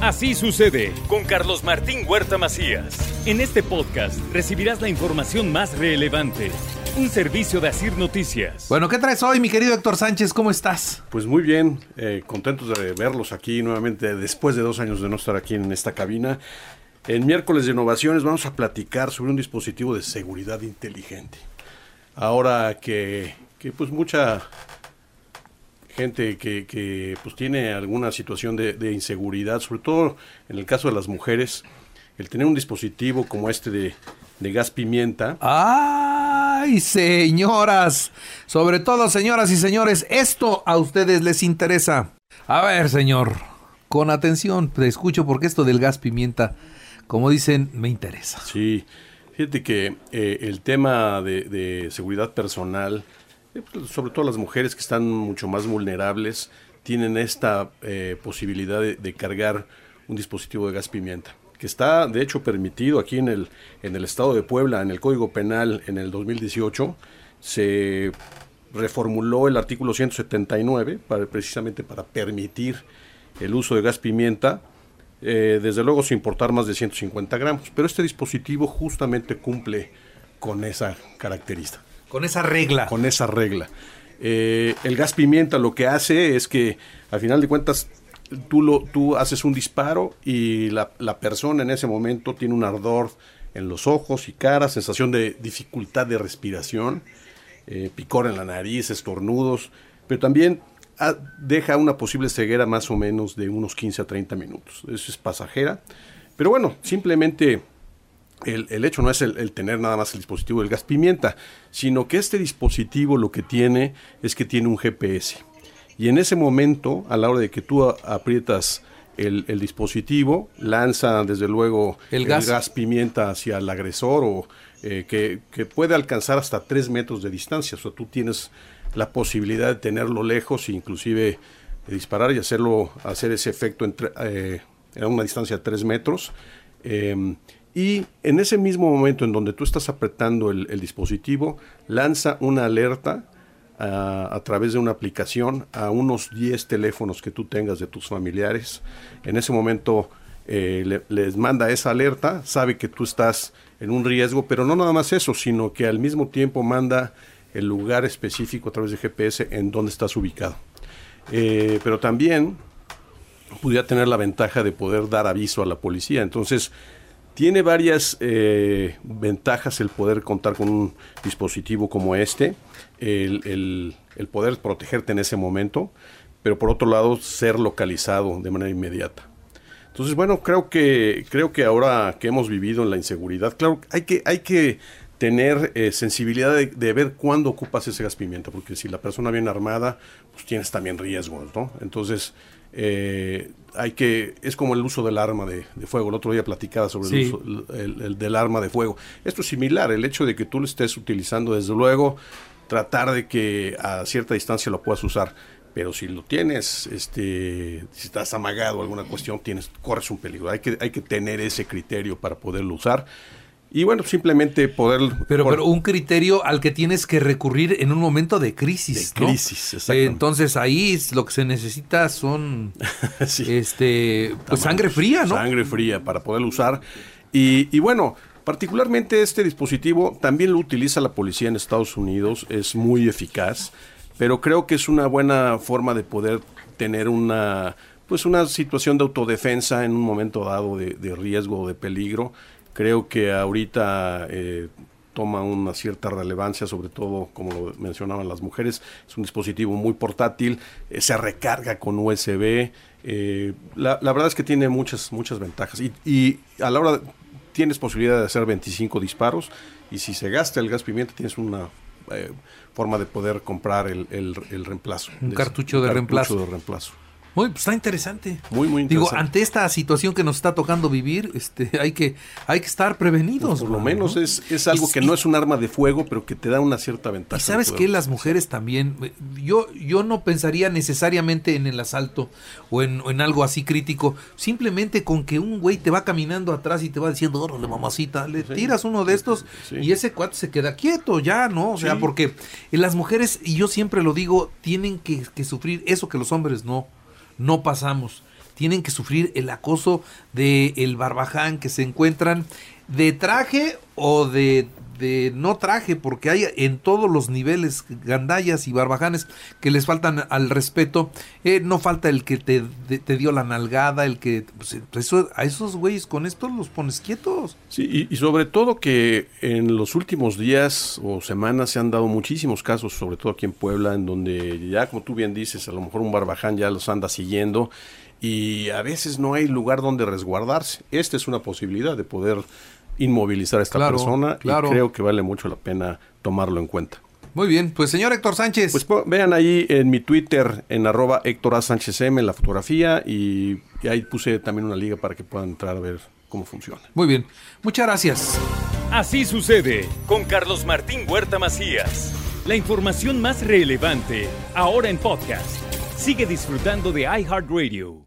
Así sucede con Carlos Martín Huerta Macías. En este podcast recibirás la información más relevante. Un servicio de Asir Noticias. Bueno, ¿qué traes hoy, mi querido Héctor Sánchez? ¿Cómo estás? Pues muy bien, eh, contentos de verlos aquí nuevamente después de dos años de no estar aquí en esta cabina. En miércoles de innovaciones vamos a platicar sobre un dispositivo de seguridad inteligente. Ahora que, que pues mucha gente que, que pues tiene alguna situación de, inseguridad, sobre todo en el caso de las mujeres, el tener un dispositivo como este de, de gas pimienta. ¡Ay, señoras! Sobre todo, señoras y señores, esto a ustedes les interesa. A ver, señor, con atención, te escucho porque esto del gas pimienta, como dicen, me interesa. Sí, fíjate que eh, el tema de, de seguridad personal sobre todo las mujeres que están mucho más vulnerables, tienen esta eh, posibilidad de, cargar un dispositivo de gas pimienta, que está de hecho permitido aquí en el, en el estado de Puebla, en el Código Penal en el 2018, se reformuló el artículo 179 para, precisamente para permitir el uso de gas pimienta, eh, desde luego sin importar más de 150 gramos, pero este dispositivo justamente cumple con esa característica. Con esa regla. Con esa regla. Eh, el gas pimienta lo que hace es que, al final de cuentas, tú, lo, tú haces un disparo y la, persona en ese momento tiene un ardor en los ojos y cara, sensación de dificultad de respiración, eh, picor en la nariz, estornudos, pero también ah, deja una posible ceguera más o menos de unos 15 a 30 minutos. Eso es pasajera. Pero bueno, simplemente el, hecho no es el, tener nada más el dispositivo del gas pimienta, sino que este dispositivo lo que tiene es que tiene un GPS. Y en ese momento, a la hora de que tú aprietas el, dispositivo, lanza desde luego el gas. pimienta hacia el agresor o eh, que, puede alcanzar hasta 3 metros de distancia. O sea, tú tienes la posibilidad de tenerlo lejos e inclusive disparar y hacerlo, hacer ese efecto entre, eh, a una distancia de 3 metros. Em, y en ese mismo momento en donde tú estás apretando el, dispositivo, lanza una alerta ah, a, través de una aplicación a unos 10 teléfonos que tú tengas de tus familiares. En ese momento eh, les manda esa alerta, sabe que tú estás en un riesgo, pero no nada más eso, sino que al mismo tiempo manda el lugar específico a través de GPS en donde estás ubicado. Eh, pero también pudiera tener la ventaja de poder dar aviso a la policía. Entonces, tiene varias eh, ventajas el poder contar con un dispositivo como este, el, poder protegerte en ese momento, pero por otro lado ser localizado de manera inmediata. Entonces, bueno, creo que, creo que ahora que hemos vivido en la inseguridad, claro, hay que, hay que tener eh, sensibilidad de, de, ver cuándo ocupas ese gas pimienta, porque si la persona viene armada, pues tienes también riesgos, ¿no? Entonces, eh, hay que es como el uso del arma de, fuego. El otro día platicaba sobre el uso el, del arma de fuego. Esto es similar, el hecho de que tú lo estés utilizando, desde luego, tratar de que a cierta distancia lo puedas usar. Pero si lo tienes, este, si estás amagado alguna cuestión, tienes, corres un peligro. Hay que, hay que tener ese criterio para poderlo usar. Y bueno, simplemente poder... Pero, pero un criterio al que tienes que recurrir en un momento de crisis. De crisis, exacto. entonces ahí lo que se necesita son este pues sangre fría, ¿no? Sangre fría para poderlo usar. Y, y bueno, particularmente este dispositivo también lo utiliza la policía en Estados Unidos, es muy eficaz, pero creo que es una buena forma de poder tener una pues una situación de autodefensa en un momento dado de, de riesgo o de peligro Creo que ahorita eh, toma una cierta relevancia, sobre todo, como lo mencionaban las mujeres, es un dispositivo muy portátil, eh, se recarga con USB. Eh, la, verdad es que tiene muchas, muchas ventajas. Y, a la hora tienes posibilidad de hacer 25 disparos y si se gasta el gas pimienta tienes una forma de poder comprar el, reemplazo. Un cartucho de cartucho reemplazo. de reemplazo. Muy, pues está interesante. Muy, muy Digo, interesante. ante esta situación que nos está tocando vivir, este, hay que, hay que estar prevenidos. Pues por lo menos ¿no? es, es algo Y- que y- no es un arma de fuego, pero que te da una cierta ventaja. Y sabes que las mujeres también, eh, yo, yo no pensaría necesariamente en el asalto o en, o en algo así crítico, simplemente con que un güey te va caminando atrás y te va diciendo, órale mamacita, le tiras uno de estos Sí. y ese cuate se queda quieto ya, ¿no? O sea, Sí. porque las mujeres, y yo siempre lo digo, tienen que, que sufrir eso que los hombres no, no pasamos. Tienen que sufrir el acoso de el barbaján que se encuentran de traje o de, de no traje, porque hay en todos los niveles gandallas y barbajanes que les faltan al respeto. Eh, no falta el que te, te dio la nalgada, el que... pues, eso, a esos güeyes con esto los pones quietos. Sí, y, y sobre todo que en los últimos días o semanas se han dado muchísimos casos, sobre todo aquí en Puebla, en donde ya, como tú bien dices, a lo mejor un barbaján ya los anda siguiendo y a veces no hay lugar donde resguardarse. Esta es una posibilidad de poder inmovilizar a esta Claro, persona claro. y creo que vale mucho la pena tomarlo en cuenta. Muy bien, pues señor Héctor Sánchez. Pues vean ahí en mi Twitter, en arroba Héctor A. Sánchez M, la fotografía y, y ahí puse también una liga para que puedan entrar a ver cómo funciona. Muy bien, muchas gracias. Así sucede con Carlos Martín Huerta Macías. La información más relevante ahora en podcast. Sigue disfrutando de iHeartRadio.